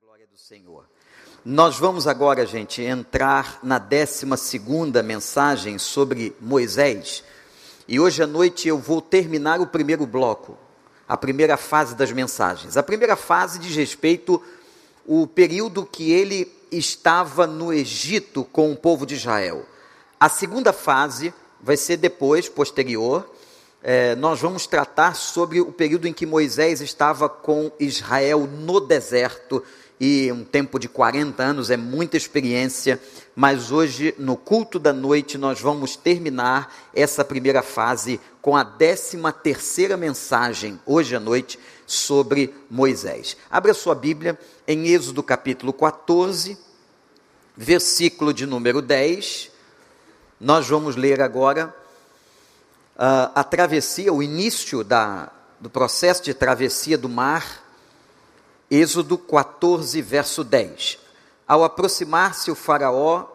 glória do Senhor. Nós vamos agora, gente, entrar na 12 mensagem sobre Moisés. E hoje à noite eu vou terminar o primeiro bloco, a primeira fase das mensagens. A primeira fase diz respeito o período que ele estava no Egito com o povo de Israel. A segunda fase vai ser depois, posterior. É, nós vamos tratar sobre o período em que Moisés estava com Israel no deserto e um tempo de 40 anos é muita experiência, mas hoje, no culto da noite, nós vamos terminar essa primeira fase com a 13 terceira mensagem, hoje à noite, sobre Moisés. Abra sua Bíblia em Êxodo capítulo 14, versículo de número 10. Nós vamos ler agora uh, a travessia, o início da, do processo de travessia do mar Êxodo 14, verso 10. Ao aproximar-se o Faraó,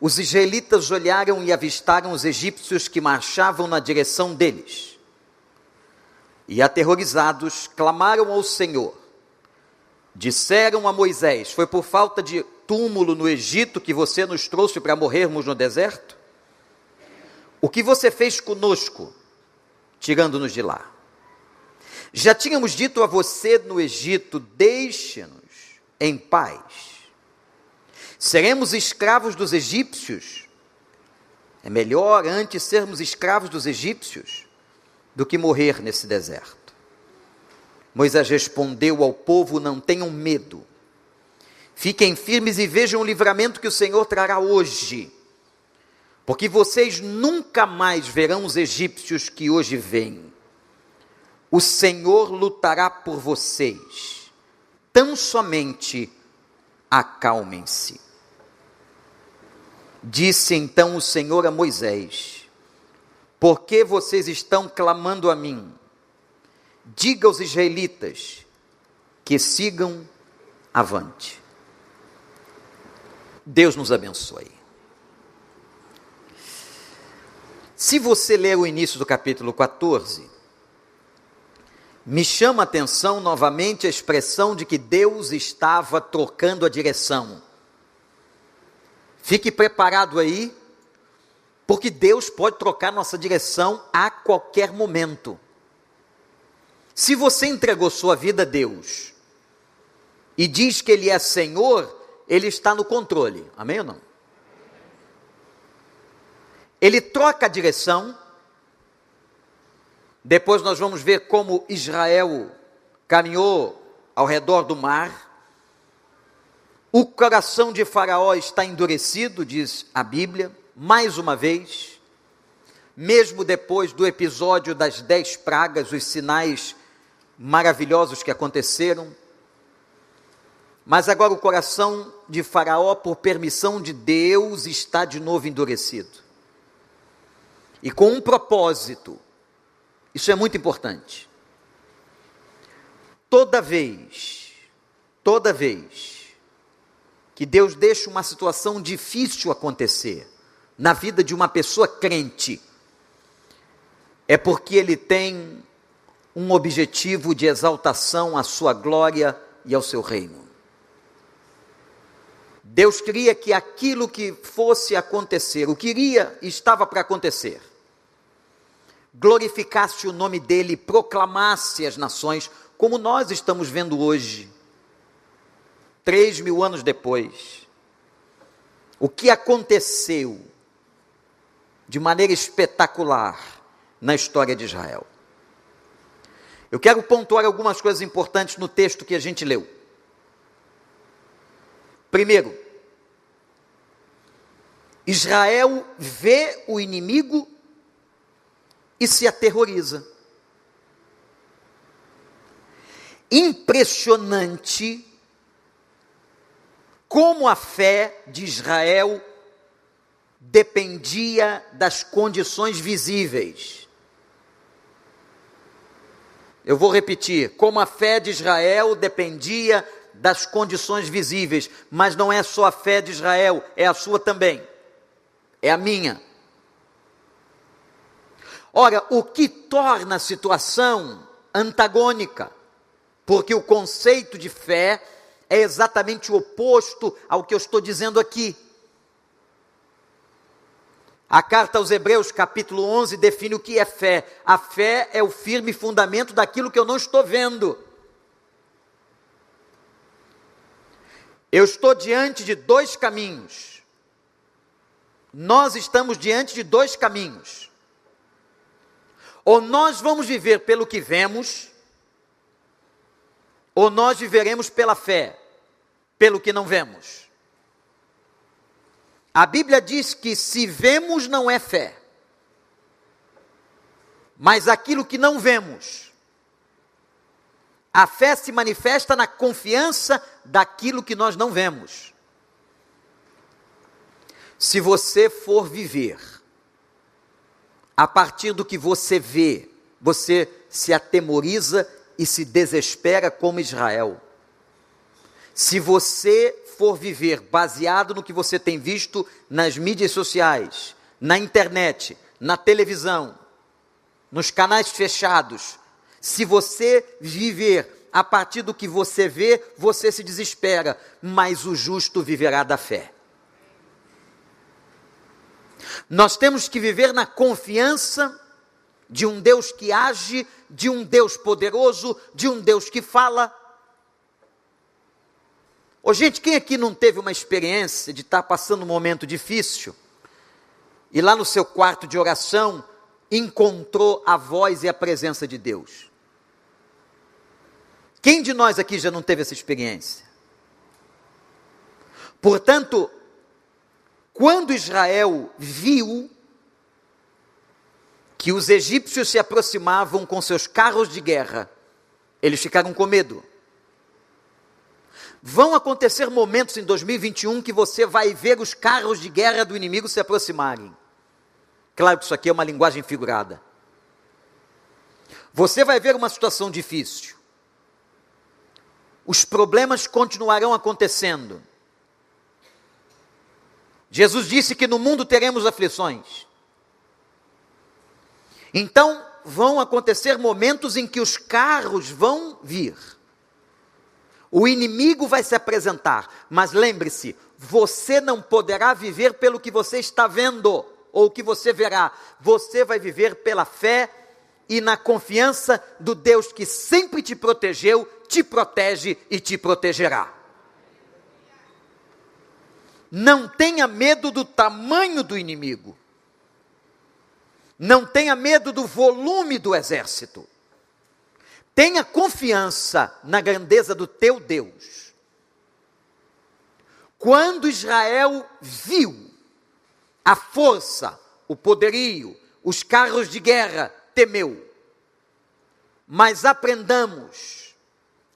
os israelitas olharam e avistaram os egípcios que marchavam na direção deles. E aterrorizados, clamaram ao Senhor. Disseram a Moisés: Foi por falta de túmulo no Egito que você nos trouxe para morrermos no deserto? O que você fez conosco, tirando-nos de lá? Já tínhamos dito a você no Egito: deixe-nos em paz. Seremos escravos dos egípcios. É melhor antes sermos escravos dos egípcios do que morrer nesse deserto. Moisés respondeu ao povo: Não tenham medo. Fiquem firmes e vejam o livramento que o Senhor trará hoje. Porque vocês nunca mais verão os egípcios que hoje vêm. O Senhor lutará por vocês. Tão somente acalmem-se. Disse então o Senhor a Moisés: Por que vocês estão clamando a mim? Diga aos israelitas que sigam avante. Deus nos abençoe. Se você ler o início do capítulo 14, me chama a atenção novamente a expressão de que Deus estava trocando a direção. Fique preparado aí, porque Deus pode trocar nossa direção a qualquer momento. Se você entregou sua vida a Deus e diz que Ele é Senhor, Ele está no controle. Amém ou não? Ele troca a direção depois nós vamos ver como Israel caminhou ao redor do mar. O coração de Faraó está endurecido, diz a Bíblia, mais uma vez. Mesmo depois do episódio das dez pragas, os sinais maravilhosos que aconteceram. Mas agora o coração de Faraó, por permissão de Deus, está de novo endurecido. E com um propósito, isso é muito importante. Toda vez, toda vez que Deus deixa uma situação difícil acontecer na vida de uma pessoa crente, é porque ele tem um objetivo de exaltação à sua glória e ao seu reino. Deus queria que aquilo que fosse acontecer, o que iria, estava para acontecer, glorificasse o nome dele, proclamasse as nações, como nós estamos vendo hoje, três mil anos depois. O que aconteceu de maneira espetacular na história de Israel. Eu quero pontuar algumas coisas importantes no texto que a gente leu. Primeiro, Israel vê o inimigo e se aterroriza. Impressionante como a fé de Israel dependia das condições visíveis. Eu vou repetir: como a fé de Israel dependia das condições visíveis, mas não é só a fé de Israel, é a sua também, é a minha. Ora, o que torna a situação antagônica, porque o conceito de fé é exatamente o oposto ao que eu estou dizendo aqui. A carta aos Hebreus, capítulo 11, define o que é fé. A fé é o firme fundamento daquilo que eu não estou vendo. Eu estou diante de dois caminhos. Nós estamos diante de dois caminhos. Ou nós vamos viver pelo que vemos, ou nós viveremos pela fé, pelo que não vemos. A Bíblia diz que se vemos não é fé, mas aquilo que não vemos, a fé se manifesta na confiança daquilo que nós não vemos. Se você for viver a partir do que você vê, você se atemoriza e se desespera como Israel. Se você for viver baseado no que você tem visto nas mídias sociais, na internet, na televisão, nos canais fechados, se você viver a partir do que você vê, você se desespera, mas o justo viverá da fé. Nós temos que viver na confiança de um Deus que age, de um Deus poderoso, de um Deus que fala. Ô, gente, quem aqui não teve uma experiência de estar passando um momento difícil e lá no seu quarto de oração encontrou a voz e a presença de Deus? Quem de nós aqui já não teve essa experiência? Portanto, quando Israel viu que os egípcios se aproximavam com seus carros de guerra, eles ficaram com medo. Vão acontecer momentos em 2021 que você vai ver os carros de guerra do inimigo se aproximarem. Claro que isso aqui é uma linguagem figurada. Você vai ver uma situação difícil. Os problemas continuarão acontecendo. Jesus disse que no mundo teremos aflições. Então, vão acontecer momentos em que os carros vão vir. O inimigo vai se apresentar, mas lembre-se, você não poderá viver pelo que você está vendo ou que você verá. Você vai viver pela fé e na confiança do Deus que sempre te protegeu, te protege e te protegerá. Não tenha medo do tamanho do inimigo. Não tenha medo do volume do exército. Tenha confiança na grandeza do teu Deus. Quando Israel viu a força, o poderio, os carros de guerra, temeu. Mas aprendamos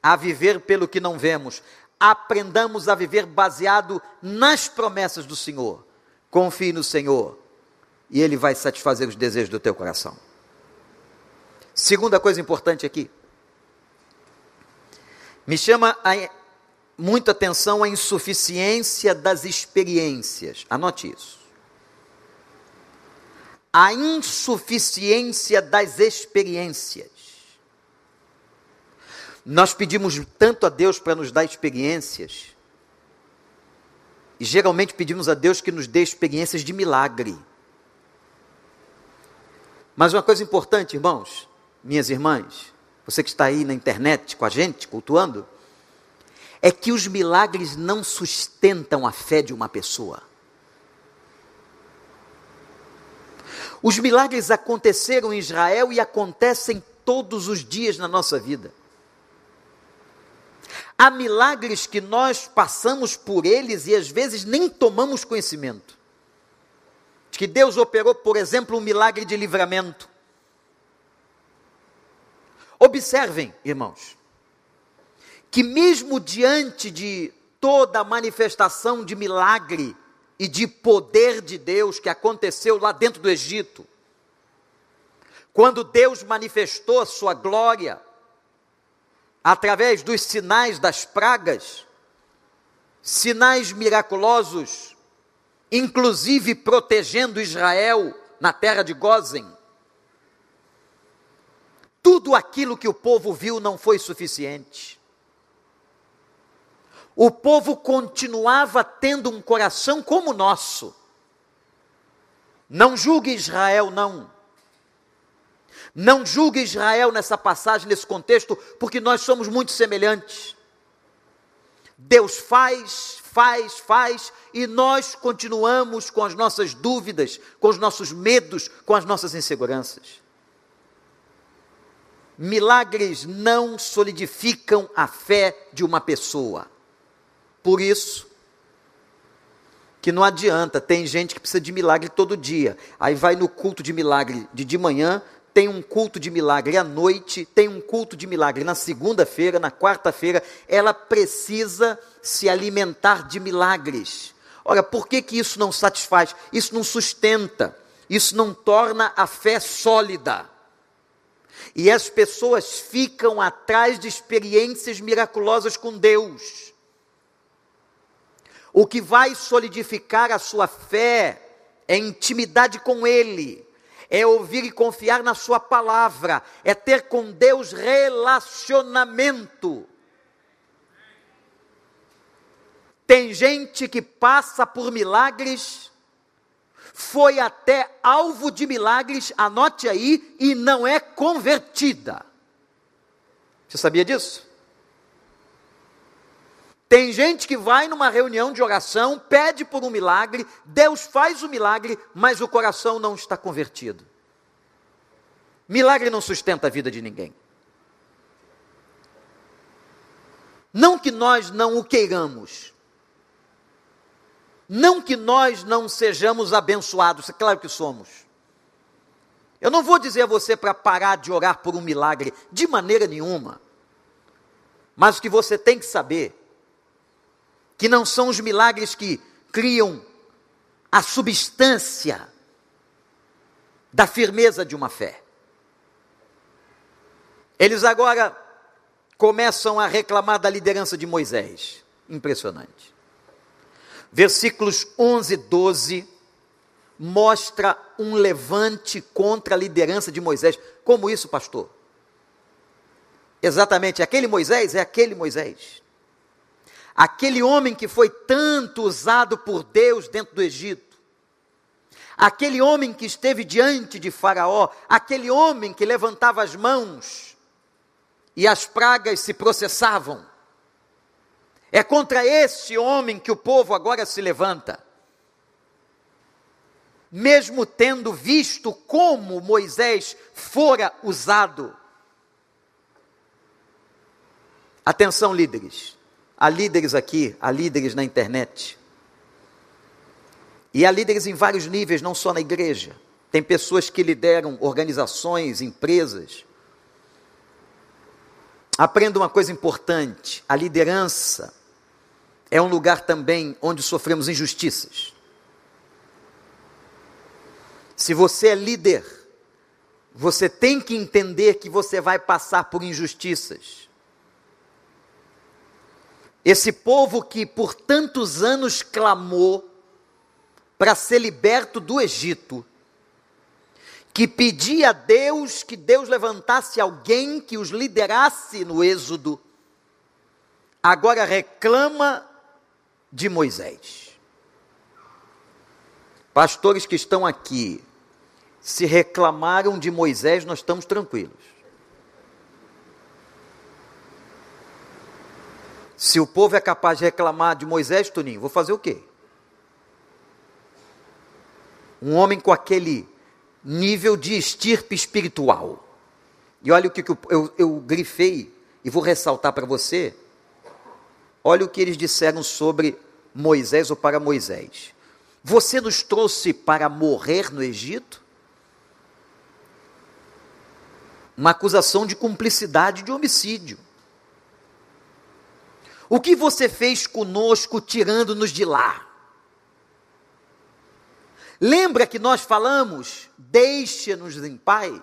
a viver pelo que não vemos. Aprendamos a viver baseado nas promessas do Senhor. Confie no Senhor e Ele vai satisfazer os desejos do teu coração. Segunda coisa importante aqui. Me chama a, muita atenção a insuficiência das experiências. Anote isso. A insuficiência das experiências. Nós pedimos tanto a Deus para nos dar experiências, e geralmente pedimos a Deus que nos dê experiências de milagre. Mas uma coisa importante, irmãos, minhas irmãs, você que está aí na internet com a gente, cultuando, é que os milagres não sustentam a fé de uma pessoa. Os milagres aconteceram em Israel e acontecem todos os dias na nossa vida. Há milagres que nós passamos por eles e às vezes nem tomamos conhecimento que Deus operou, por exemplo, um milagre de livramento. Observem, irmãos, que mesmo diante de toda a manifestação de milagre e de poder de Deus que aconteceu lá dentro do Egito, quando Deus manifestou a sua glória através dos sinais das pragas, sinais miraculosos, inclusive protegendo Israel na terra de Gozen. Tudo aquilo que o povo viu não foi suficiente. o povo continuava tendo um coração como o nosso. Não julgue Israel, não. Não julgue Israel nessa passagem, nesse contexto, porque nós somos muito semelhantes. Deus faz, faz, faz, e nós continuamos com as nossas dúvidas, com os nossos medos, com as nossas inseguranças. Milagres não solidificam a fé de uma pessoa. Por isso, que não adianta, tem gente que precisa de milagre todo dia. Aí vai no culto de milagre de de manhã, tem um culto de milagre à noite, tem um culto de milagre na segunda-feira, na quarta-feira, ela precisa se alimentar de milagres. Ora, por que, que isso não satisfaz? Isso não sustenta, isso não torna a fé sólida. E as pessoas ficam atrás de experiências miraculosas com Deus. O que vai solidificar a sua fé é intimidade com Ele, é ouvir e confiar na Sua palavra, é ter com Deus relacionamento. Tem gente que passa por milagres, foi até alvo de milagres, anote aí, e não é convertida. Você sabia disso? Tem gente que vai numa reunião de oração, pede por um milagre, Deus faz o milagre, mas o coração não está convertido. Milagre não sustenta a vida de ninguém. Não que nós não o queiramos, não que nós não sejamos abençoados, é claro que somos. Eu não vou dizer a você para parar de orar por um milagre, de maneira nenhuma. Mas o que você tem que saber que não são os milagres que criam a substância da firmeza de uma fé. Eles agora começam a reclamar da liderança de Moisés. Impressionante. Versículos 11 e 12 mostra um levante contra a liderança de Moisés. Como isso, pastor? Exatamente, aquele Moisés é aquele Moisés. Aquele homem que foi tanto usado por Deus dentro do Egito, aquele homem que esteve diante de Faraó, aquele homem que levantava as mãos e as pragas se processavam. É contra esse homem que o povo agora se levanta. Mesmo tendo visto como Moisés fora usado. Atenção, líderes. Há líderes aqui, há líderes na internet. E há líderes em vários níveis, não só na igreja. Tem pessoas que lideram organizações, empresas. Aprenda uma coisa importante: a liderança é um lugar também onde sofremos injustiças. Se você é líder, você tem que entender que você vai passar por injustiças. Esse povo que por tantos anos clamou para ser liberto do Egito, que pedia a Deus que Deus levantasse alguém que os liderasse no Êxodo, agora reclama de Moisés. Pastores que estão aqui, se reclamaram de Moisés, nós estamos tranquilos. Se o povo é capaz de reclamar de Moisés, Toninho, vou fazer o quê? Um homem com aquele nível de estirpe espiritual. E olha o que eu, eu, eu grifei e vou ressaltar para você. Olha o que eles disseram sobre Moisés ou para Moisés. Você nos trouxe para morrer no Egito? Uma acusação de cumplicidade de homicídio. O que você fez conosco tirando-nos de lá? Lembra que nós falamos, deixa-nos em paz?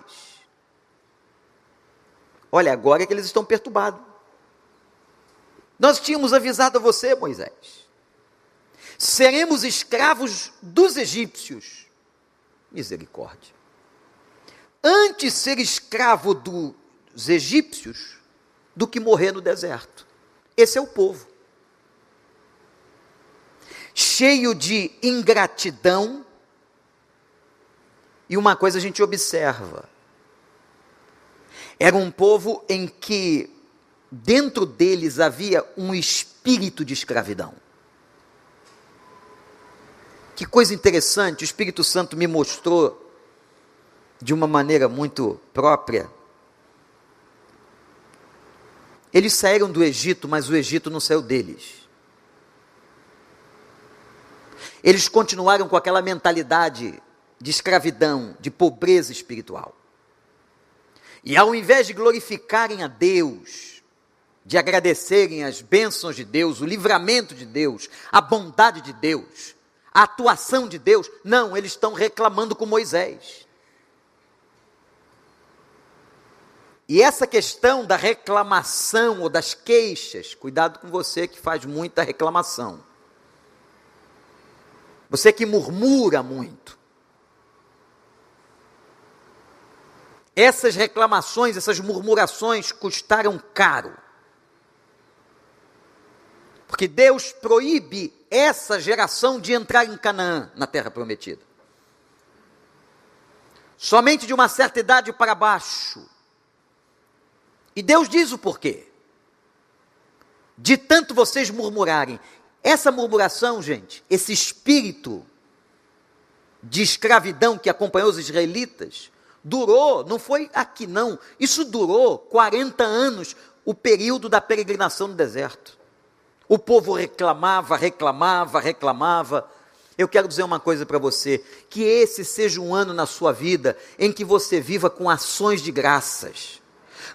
Olha, agora é que eles estão perturbados. Nós tínhamos avisado a você, Moisés. Seremos escravos dos egípcios. Misericórdia. Antes ser escravo dos egípcios do que morrer no deserto. Esse é o povo. cheio de ingratidão. E uma coisa a gente observa: era um povo em que dentro deles havia um espírito de escravidão. Que coisa interessante, o Espírito Santo me mostrou de uma maneira muito própria. Eles saíram do Egito, mas o Egito não saiu deles. Eles continuaram com aquela mentalidade de escravidão, de pobreza espiritual. E ao invés de glorificarem a Deus, de agradecerem as bênçãos de Deus, o livramento de Deus, a bondade de Deus, a atuação de Deus, não, eles estão reclamando com Moisés. E essa questão da reclamação ou das queixas, cuidado com você que faz muita reclamação. Você que murmura muito. Essas reclamações, essas murmurações custaram caro. Porque Deus proíbe essa geração de entrar em Canaã, na terra prometida. Somente de uma certa idade para baixo. E Deus diz o porquê. De tanto vocês murmurarem. Essa murmuração, gente, esse espírito de escravidão que acompanhou os israelitas, durou, não foi aqui não, isso durou 40 anos, o período da peregrinação no deserto. O povo reclamava, reclamava, reclamava. Eu quero dizer uma coisa para você: que esse seja um ano na sua vida em que você viva com ações de graças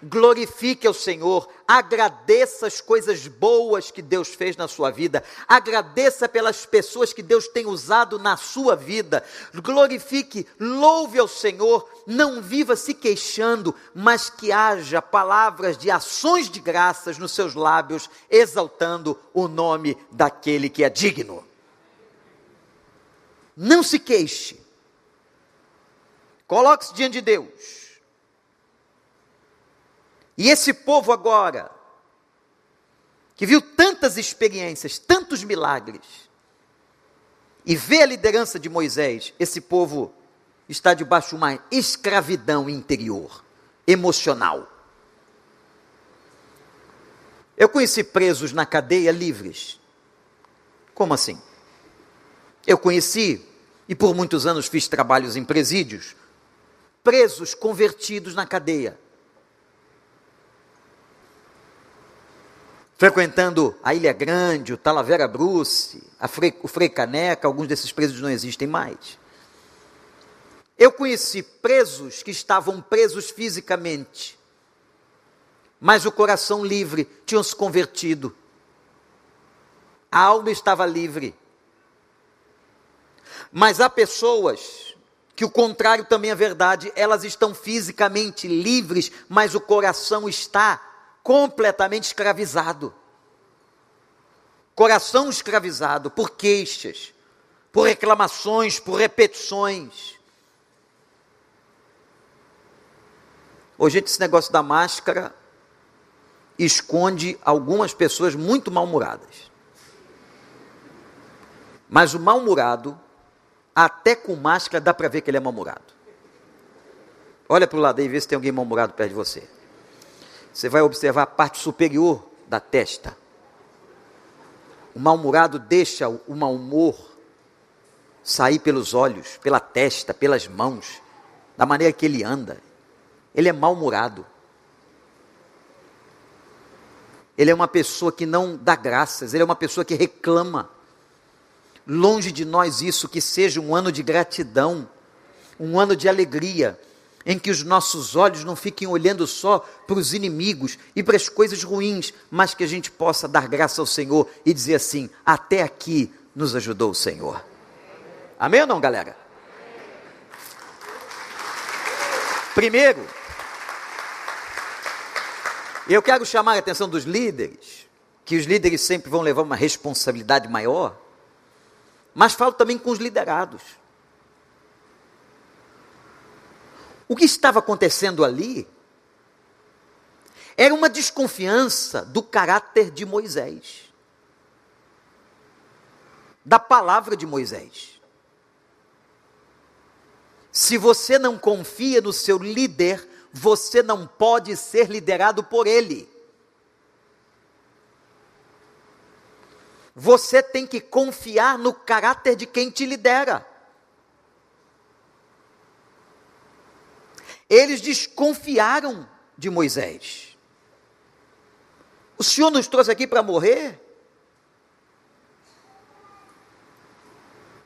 glorifique ao Senhor, agradeça as coisas boas que Deus fez na sua vida, agradeça pelas pessoas que Deus tem usado na sua vida, glorifique, louve ao Senhor, não viva se queixando, mas que haja palavras de ações de graças nos seus lábios, exaltando o nome daquele que é digno. Não se queixe. Coloque-se diante de Deus e esse povo agora, que viu tantas experiências, tantos milagres, e vê a liderança de Moisés, esse povo está debaixo de uma escravidão interior, emocional. Eu conheci presos na cadeia livres. Como assim? Eu conheci, e por muitos anos fiz trabalhos em presídios, presos convertidos na cadeia frequentando a Ilha Grande, o Talavera Bruce, Frei, o Frei Caneca, alguns desses presos não existem mais. Eu conheci presos que estavam presos fisicamente, mas o coração livre, tinham se convertido. A alma estava livre. Mas há pessoas que o contrário também é verdade, elas estão fisicamente livres, mas o coração está completamente escravizado. Coração escravizado por queixas, por reclamações, por repetições. Hoje, esse negócio da máscara esconde algumas pessoas muito mal-humoradas. Mas o mal-humorado, até com máscara, dá para ver que ele é mal-humorado. Olha para o lado aí e vê se tem alguém mal-humorado perto de você. Você vai observar a parte superior da testa. O mal-humorado deixa o mau humor sair pelos olhos, pela testa, pelas mãos, da maneira que ele anda. Ele é mal-humorado. Ele é uma pessoa que não dá graças, ele é uma pessoa que reclama. Longe de nós isso, que seja um ano de gratidão, um ano de alegria, em que os nossos olhos não fiquem olhando só para os inimigos e para as coisas ruins, mas que a gente possa dar graça ao Senhor e dizer assim: até aqui nos ajudou o Senhor. Amém ou não, galera? Primeiro, eu quero chamar a atenção dos líderes, que os líderes sempre vão levar uma responsabilidade maior, mas falo também com os liderados. O que estava acontecendo ali era uma desconfiança do caráter de Moisés. da palavra de Moisés. Se você não confia no seu líder, você não pode ser liderado por ele. Você tem que confiar no caráter de quem te lidera. Eles desconfiaram de Moisés. O Senhor nos trouxe aqui para morrer?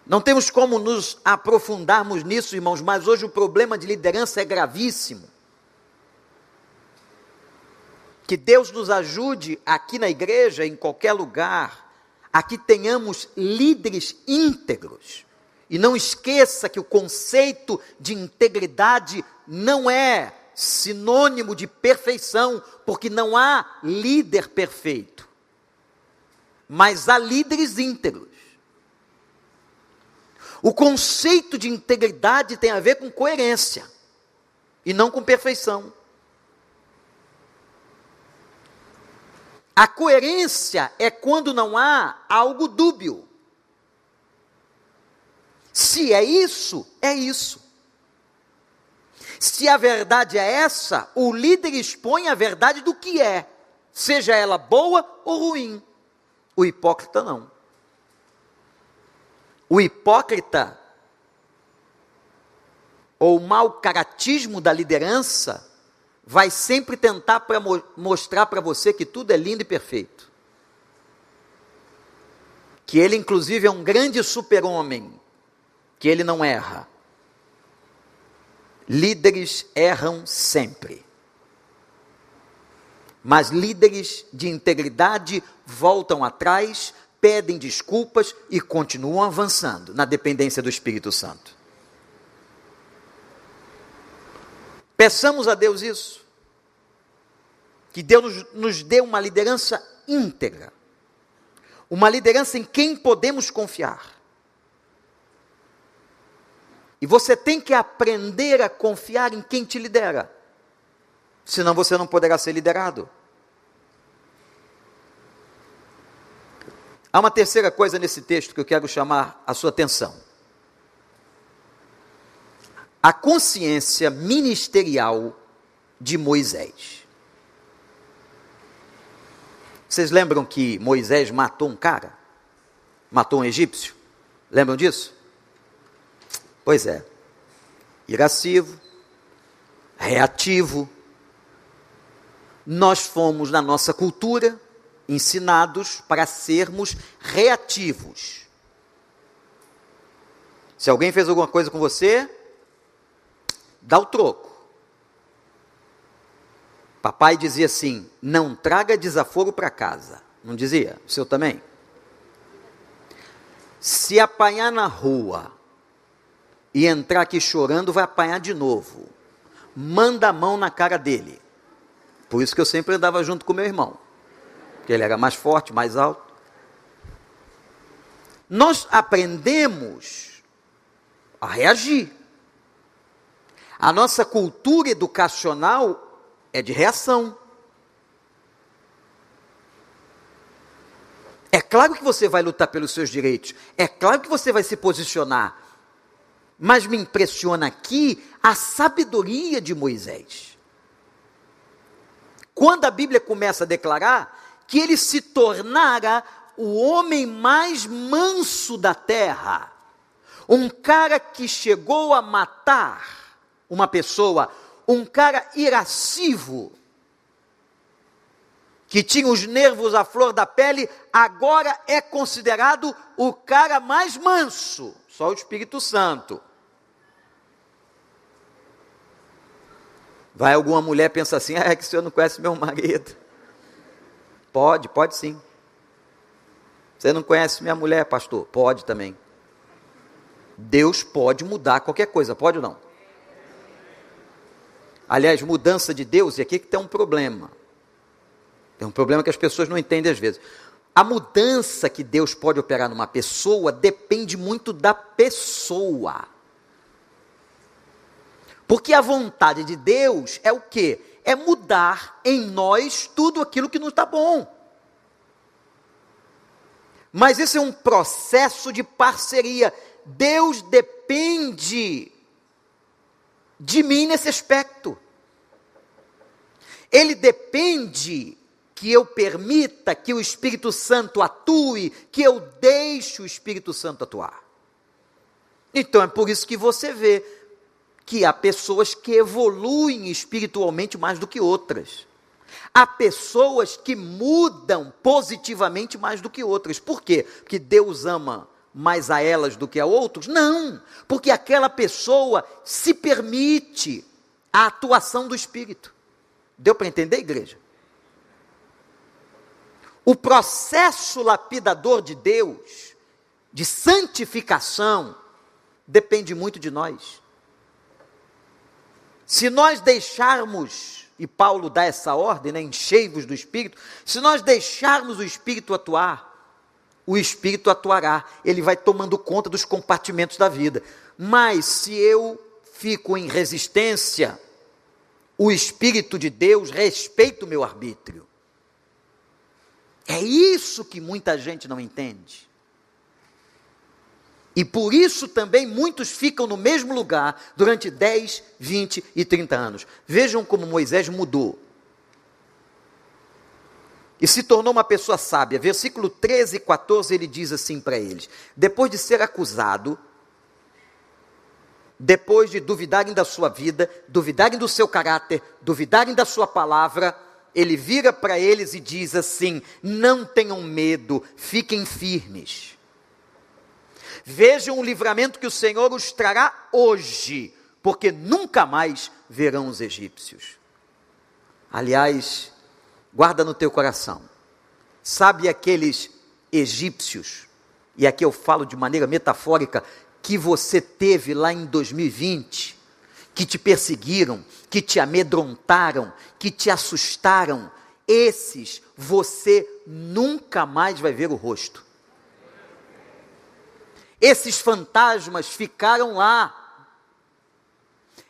Não temos como nos aprofundarmos nisso, irmãos, mas hoje o problema de liderança é gravíssimo. Que Deus nos ajude aqui na igreja, em qualquer lugar, a que tenhamos líderes íntegros. E não esqueça que o conceito de integridade não é sinônimo de perfeição, porque não há líder perfeito. Mas há líderes íntegros. O conceito de integridade tem a ver com coerência e não com perfeição. A coerência é quando não há algo dúbio. Se é isso, é isso. Se a verdade é essa, o líder expõe a verdade do que é, seja ela boa ou ruim. O hipócrita não. O hipócrita, ou o mau caratismo da liderança, vai sempre tentar para mo mostrar para você que tudo é lindo e perfeito. Que ele, inclusive, é um grande super-homem, que ele não erra. Líderes erram sempre. Mas líderes de integridade voltam atrás, pedem desculpas e continuam avançando na dependência do Espírito Santo. Peçamos a Deus isso. Que Deus nos, dê uma liderança íntegra. Uma liderança em quem podemos confiar. E você tem que aprender a confiar em quem te lidera. Senão você não poderá ser liderado. Há uma terceira coisa nesse texto que eu quero chamar a sua atenção. A consciência ministerial de Moisés. Vocês lembram que Moisés matou um cara? Matou um egípcio? Lembram disso? Pois é. Irascivo, reativo. Nós fomos, na nossa cultura, ensinados para sermos reativos. Se alguém fez alguma coisa com você, dá o troco. Papai dizia assim: não traga desaforo para casa. Não dizia? O seu também? Se apanhar na rua e entrar aqui chorando, vai apanhar de novo. Manda a mão na cara dele. Por isso que eu sempre andava junto com meu irmão. Porque ele era mais forte, mais alto. Nós aprendemos a reagir. A nossa cultura educacional é de reação. É claro que você vai lutar pelos seus direitos. É claro que você vai se posicionar. Mas me impressiona aqui a sabedoria de Moisés. Quando a Bíblia começa a declarar que ele se tornara o homem mais manso da terra, um cara que chegou a matar uma pessoa, um cara irascivo, que tinha os nervos à flor da pele, agora é considerado o cara mais manso, só o Espírito Santo. Vai alguma mulher pensa assim: ah, é que o senhor não conhece meu marido. Pode, pode sim. Você não conhece minha mulher, pastor? Pode também. Deus pode mudar qualquer coisa, pode ou não? Aliás, mudança de Deus, e aqui que tem um problema. Tem um problema que as pessoas não entendem às vezes. A mudança que Deus pode operar numa pessoa depende muito da pessoa. Porque a vontade de Deus é o que? É mudar em nós tudo aquilo que não está bom. Mas isso é um processo de parceria. Deus depende de mim nesse aspecto. Ele depende que eu permita que o Espírito Santo atue, que eu deixe o Espírito Santo atuar. Então é por isso que você vê que há pessoas que evoluem espiritualmente mais do que outras. Há pessoas que mudam positivamente mais do que outras. Por quê? Porque Deus ama mais a elas do que a outros? Não, porque aquela pessoa se permite a atuação do Espírito. Deu para entender, igreja? O processo lapidador de Deus, de santificação, depende muito de nós. Se nós deixarmos, e Paulo dá essa ordem, né, enchei-vos do Espírito, se nós deixarmos o Espírito atuar, o Espírito atuará, ele vai tomando conta dos compartimentos da vida. Mas se eu fico em resistência, o Espírito de Deus respeita o meu arbítrio. É isso que muita gente não entende. E por isso também muitos ficam no mesmo lugar durante 10, 20 e 30 anos. Vejam como Moisés mudou e se tornou uma pessoa sábia. Versículo 13 e 14 ele diz assim para eles: Depois de ser acusado, depois de duvidarem da sua vida, duvidarem do seu caráter, duvidarem da sua palavra, ele vira para eles e diz assim: Não tenham medo, fiquem firmes. Vejam o livramento que o Senhor os trará hoje, porque nunca mais verão os egípcios. Aliás, guarda no teu coração. Sabe aqueles egípcios, e aqui eu falo de maneira metafórica, que você teve lá em 2020, que te perseguiram, que te amedrontaram, que te assustaram, esses você nunca mais vai ver o rosto. Esses fantasmas ficaram lá.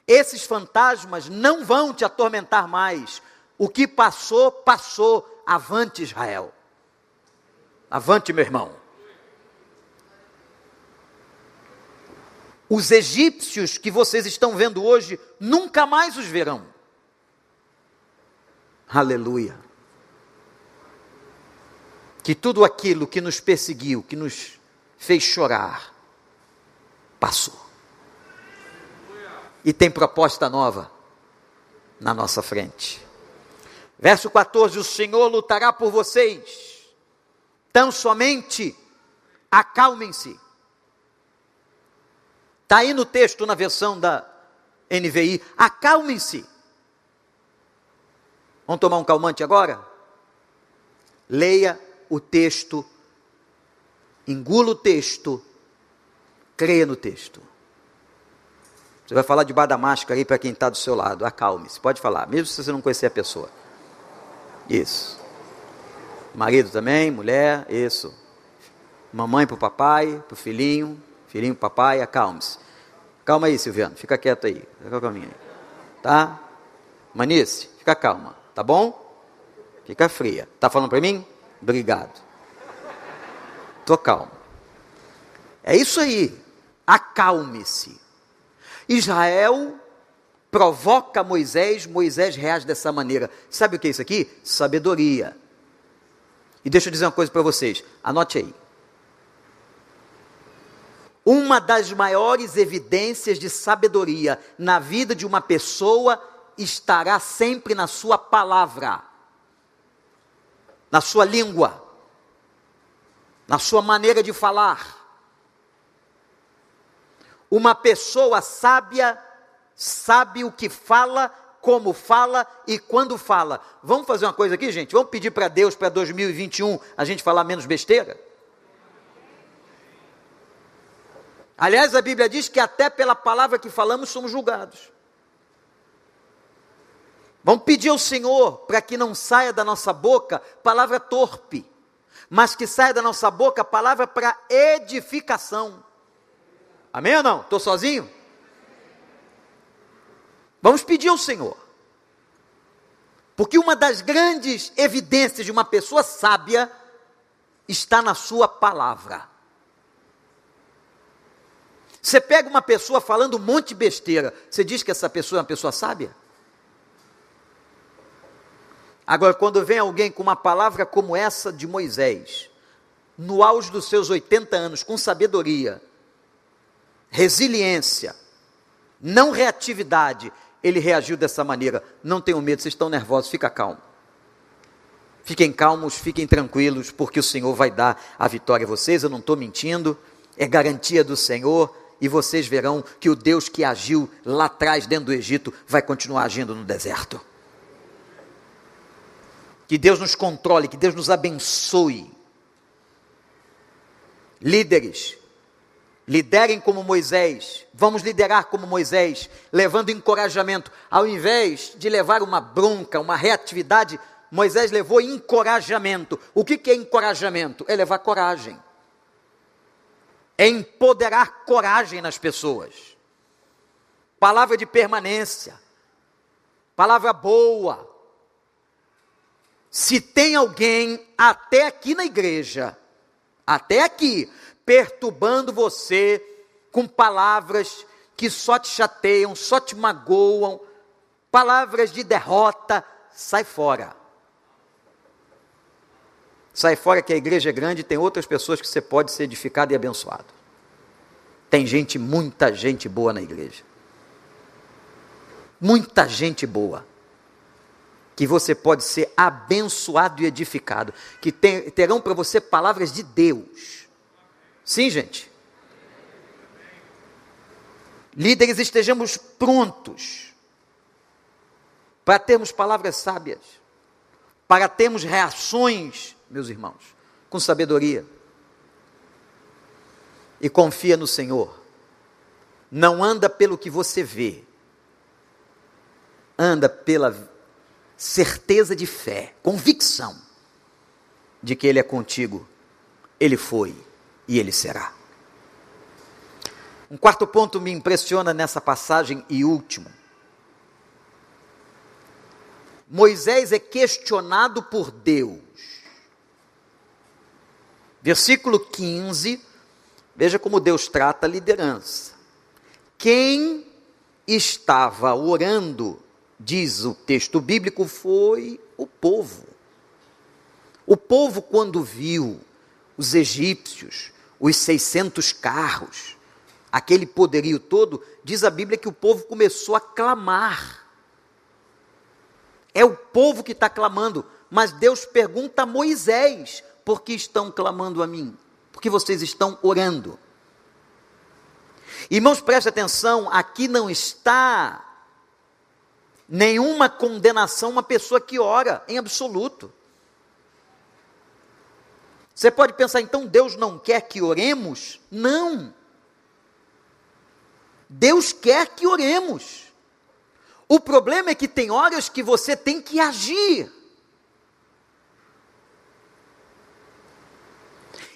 Esses fantasmas não vão te atormentar mais, o que passou, passou. Avante, Israel. Avante, meu irmão. Os egípcios que vocês estão vendo hoje, nunca mais os verão. Aleluia. Que tudo aquilo que nos perseguiu, que nos fez chorar, passou. E tem proposta nova na nossa frente. Verso 14: O Senhor lutará por vocês, tão somente acalmem-se. Está aí no texto, na versão da NVI: acalmem-se. Vamos tomar um calmante agora? Leia o texto, engula o texto, creia no texto. Você vai falar debaixo da máscara aí para quem está do seu lado. Acalme-se, pode falar, mesmo se você não conhecer a pessoa. Isso. Marido também, mulher, isso. Mamãe para o papai, para o filhinho, filhinho para papai, acalme-se. Calma aí, Silviano, fica quieto aí. Fica calminho aí. Tá? Manice, fica calma, tá bom? Fica fria. Tá falando para mim? Obrigado. Tô calmo. É isso aí. Acalme-se. Israel provoca Moisés, Moisés reage dessa maneira. Sabe o que é isso aqui? Sabedoria. E deixa eu dizer uma coisa para vocês, anote aí. Uma das maiores evidências de sabedoria na vida de uma pessoa estará sempre na sua palavra, na sua língua, na sua maneira de falar. Uma pessoa sábia sabe o que fala, como fala e quando fala. Vamos fazer uma coisa aqui, gente? Vamos pedir para Deus para 2021 a gente falar menos besteira? Aliás, a Bíblia diz que até pela palavra que falamos somos julgados. Vamos pedir ao Senhor para que não saia da nossa boca palavra torpe, mas que saia da nossa boca palavra para edificação. Amém ou não? Estou sozinho? Vamos pedir ao Senhor. Porque uma das grandes evidências de uma pessoa sábia está na sua palavra. Você pega uma pessoa falando um monte de besteira, você diz que essa pessoa é uma pessoa sábia? Agora, quando vem alguém com uma palavra como essa de Moisés, no auge dos seus 80 anos, com sabedoria, resiliência, não reatividade, ele reagiu dessa maneira. Não tenham medo, vocês estão nervosos, fica calmo. Fiquem calmos, fiquem tranquilos, porque o Senhor vai dar a vitória a vocês. Eu não estou mentindo, é garantia do Senhor. E vocês verão que o Deus que agiu lá atrás, dentro do Egito, vai continuar agindo no deserto. Que Deus nos controle, que Deus nos abençoe. Líderes, liderem como Moisés. Vamos liderar como Moisés, levando encorajamento. Ao invés de levar uma bronca, uma reatividade, Moisés levou encorajamento. O que, é encorajamento? É levar coragem. É empoderar coragem nas pessoas. Palavra de permanência. Palavra boa. Se tem alguém até aqui na igreja, até aqui, perturbando você com palavras que só te chateiam, só te magoam, palavras de derrota, sai fora. Sai fora que a igreja é grande e tem outras pessoas que você pode ser edificado e abençoado. Tem gente, muita gente boa na igreja. Muita gente boa. Que você pode ser abençoado e edificado. Que tem, terão para você palavras de Deus. Sim, gente. Líderes, estejamos prontos para termos palavras sábias, para termos reações meus irmãos, com sabedoria. E confia no Senhor. Não anda pelo que você vê, anda pela certeza de fé, convicção de que Ele é contigo, Ele foi e Ele será. Um quarto ponto me impressiona nessa passagem e último. Moisés é questionado por Deus Versículo 15, veja como Deus trata a liderança. Quem estava orando, diz o texto bíblico, foi o povo. O povo, quando viu os egípcios, os 600 carros, aquele poderio todo, diz a Bíblia que o povo começou a clamar. É o povo que está clamando, mas Deus pergunta a Moisés: por que estão clamando a mim? Porque vocês estão orando. Irmãos, preste atenção, aqui não está nenhuma condenação uma pessoa que ora, em absoluto. Você pode pensar, então Deus não quer que oremos? Não. Deus quer que oremos. O problema é que tem horas que você tem que agir.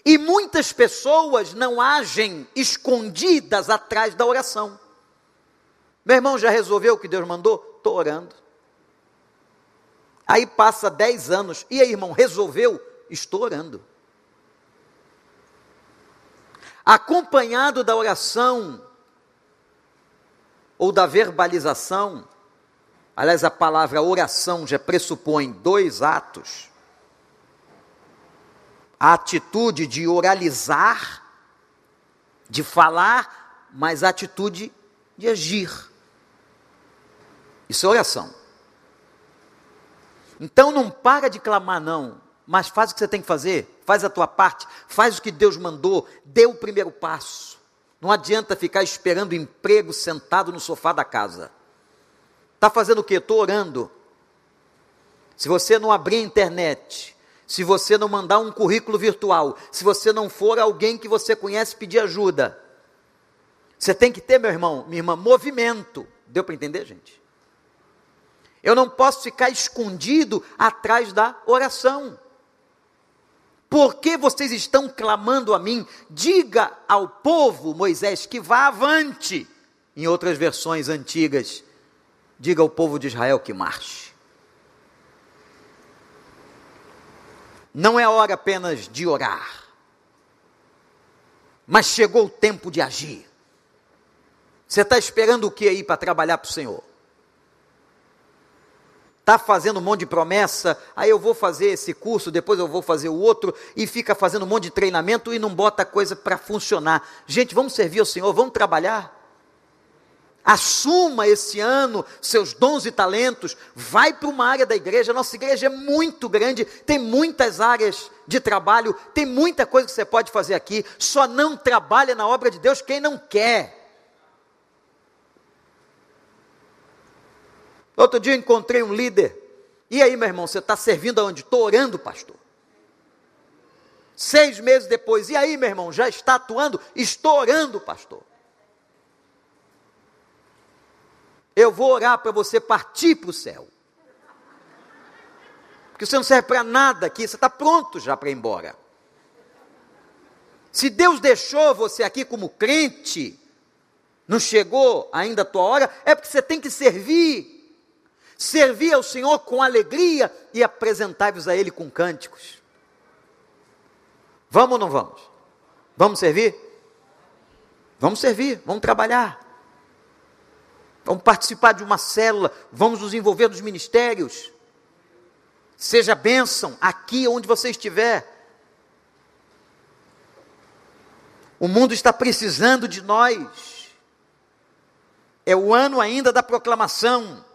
E muitas pessoas não agem escondidas atrás da oração. Meu irmão já resolveu o que Deus mandou? Estou orando. Aí passa dez anos. E aí, irmão, resolveu? Estou orando. Acompanhado da oração ou da verbalização, aliás, a palavra oração já pressupõe dois atos a atitude de oralizar, de falar, mas a atitude de agir. Isso é oração. Então não para de clamar, não, mas faz o que você tem que fazer, faz a tua parte, faz o que Deus mandou, dê o primeiro passo. Não adianta ficar esperando emprego sentado no sofá da casa. Está fazendo o quê? Estou orando. Se você não abrir a internet, se você não mandar um currículo virtual, se você não for alguém que você conhece pedir ajuda. Você tem que ter, meu irmão, minha irmã, movimento. Deu para entender, gente? Eu não posso ficar escondido atrás da oração. Por que vocês estão clamando a mim? Diga ao povo, Moisés, que vá avante. Em outras versões antigas, diga ao povo de Israel que marche. Não é hora apenas de orar, mas chegou o tempo de agir. Você está esperando o que aí para trabalhar para o Senhor? Está fazendo um monte de promessa, aí eu vou fazer esse curso, depois eu vou fazer o outro, e fica fazendo um monte de treinamento e não bota coisa para funcionar. Gente, vamos servir ao Senhor, vamos trabalhar. Assuma esse ano seus dons e talentos, vai para uma área da igreja. Nossa igreja é muito grande, tem muitas áreas de trabalho, tem muita coisa que você pode fazer aqui. Só não trabalha na obra de Deus quem não quer. Outro dia eu encontrei um líder. E aí, meu irmão, você está servindo aonde? Estou orando, pastor. Seis meses depois, e aí, meu irmão, já está atuando? Estou orando, pastor. Eu vou orar para você partir para o céu. Porque você não serve para nada aqui, você está pronto já para ir embora. Se Deus deixou você aqui como crente, não chegou ainda a tua hora, é porque você tem que servir servir ao Senhor com alegria e apresentar-vos a Ele com cânticos. Vamos ou não vamos? Vamos servir? Vamos servir, vamos trabalhar. Vamos participar de uma célula, vamos nos envolver nos ministérios. Seja bênção aqui onde você estiver. O mundo está precisando de nós. É o ano ainda da proclamação.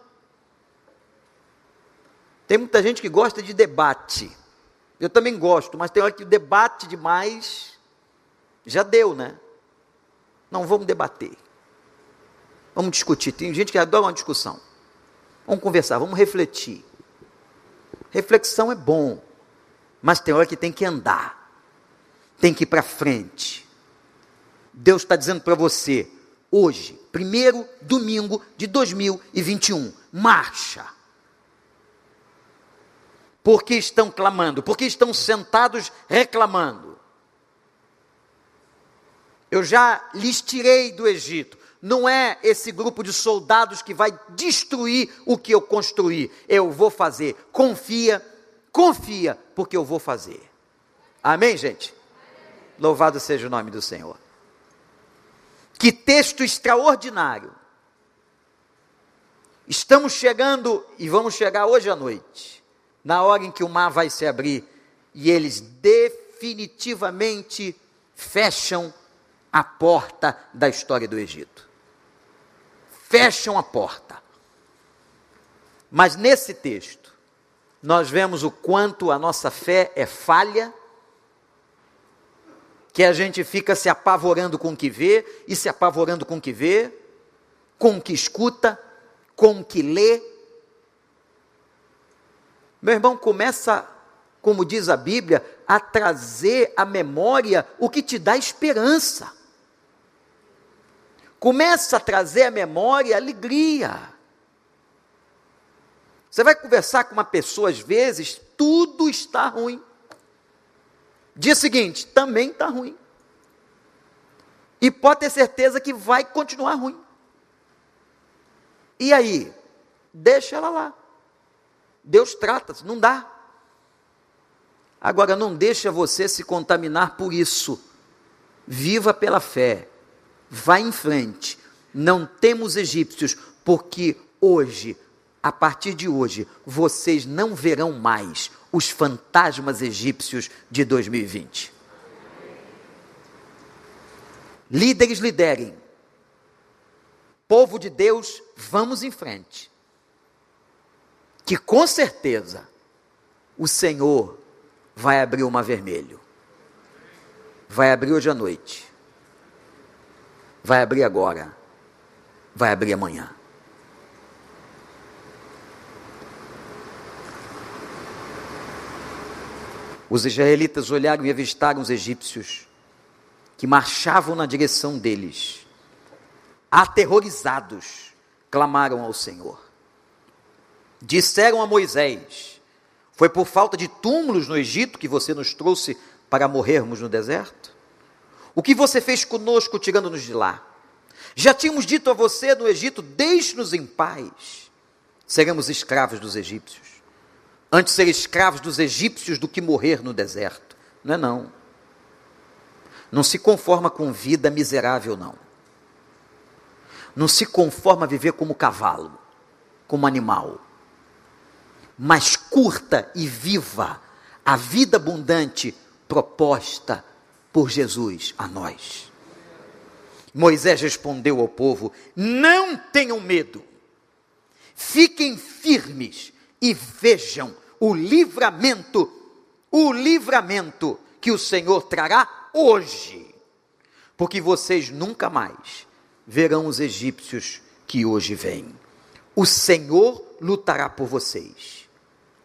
Tem muita gente que gosta de debate. Eu também gosto, mas tem hora que o debate demais já deu, né? Não vamos debater. Vamos discutir. Tem gente que adora uma discussão. Vamos conversar, vamos refletir. Reflexão é bom, mas tem hora que tem que andar, tem que ir para frente. Deus está dizendo para você, hoje, primeiro domingo de 2021, marcha porque estão clamando, porque estão sentados reclamando. Eu já lhes tirei do Egito. Não é esse grupo de soldados que vai destruir o que eu construí. Eu vou fazer. Confia, confia, porque eu vou fazer. Amém, gente? Louvado seja o nome do Senhor. Que texto extraordinário. Estamos chegando e vamos chegar hoje à noite na hora em que o mar vai se abrir e eles definitivamente fecham a porta da história do Egito. Fecham a porta. Mas nesse texto, nós vemos o quanto a nossa fé é falha, que a gente fica se apavorando com o que vê, e se apavorando com o que vê, com o que escuta, com o que lê, meu irmão, começa, como diz a Bíblia, a trazer à memória o que te dá esperança. Começa a trazer à memória alegria. Você vai conversar com uma pessoa, às vezes, tudo está ruim. Dia seguinte, também está ruim. E pode ter certeza que vai continuar ruim. E aí? Deixa ela lá. Deus trata, não dá. Agora, não deixa você se contaminar por isso. Viva pela fé. Vá em frente. Não temos egípcios, porque hoje, a partir de hoje, vocês não verão mais os fantasmas egípcios de 2020. Líderes liderem. Povo de Deus, vamos em frente que com certeza o Senhor vai abrir o mar vermelho. Vai abrir hoje à noite. Vai abrir agora. Vai abrir amanhã. Os israelitas olharam e avistaram os egípcios que marchavam na direção deles. Aterrorizados, clamaram ao Senhor. Disseram a Moisés: Foi por falta de túmulos no Egito que você nos trouxe para morrermos no deserto? O que você fez conosco tirando-nos de lá? Já tínhamos dito a você no Egito: Deixe-nos em paz, seremos escravos dos egípcios. Antes ser escravos dos egípcios do que morrer no deserto. Não é não. Não se conforma com vida miserável, não. Não se conforma a viver como cavalo, como animal. Mas curta e viva a vida abundante proposta por Jesus a nós. Moisés respondeu ao povo: Não tenham medo, fiquem firmes e vejam o livramento, o livramento que o Senhor trará hoje, porque vocês nunca mais verão os egípcios que hoje vêm. O Senhor lutará por vocês.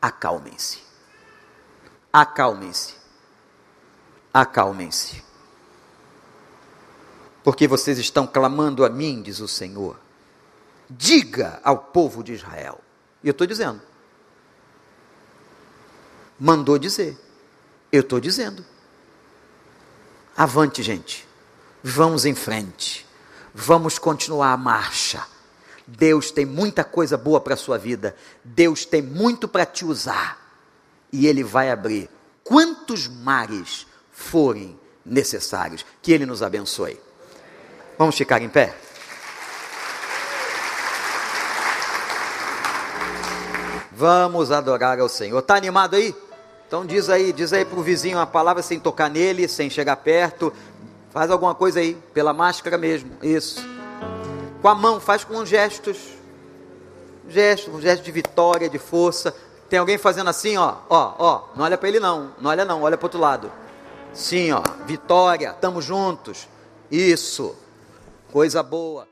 Acalmem-se. Acalmem-se. Acalmem-se porque vocês estão clamando a mim, diz o Senhor. Diga ao povo de Israel. E eu estou dizendo. Mandou dizer. Eu estou dizendo. Avante, gente. Vamos em frente. Vamos continuar a marcha. Deus tem muita coisa boa para a sua vida. Deus tem muito para te usar. E Ele vai abrir quantos mares forem necessários. Que Ele nos abençoe. Vamos ficar em pé? Vamos adorar ao Senhor. Está animado aí? Então diz aí, diz aí para o vizinho uma palavra sem tocar nele, sem chegar perto. Faz alguma coisa aí, pela máscara mesmo. Isso. Com a mão, faz com gestos. Gesto, um gesto de vitória, de força. Tem alguém fazendo assim, ó, ó, ó. Não olha para ele não, não olha não, olha para outro lado. Sim, ó, vitória, estamos juntos. Isso coisa boa.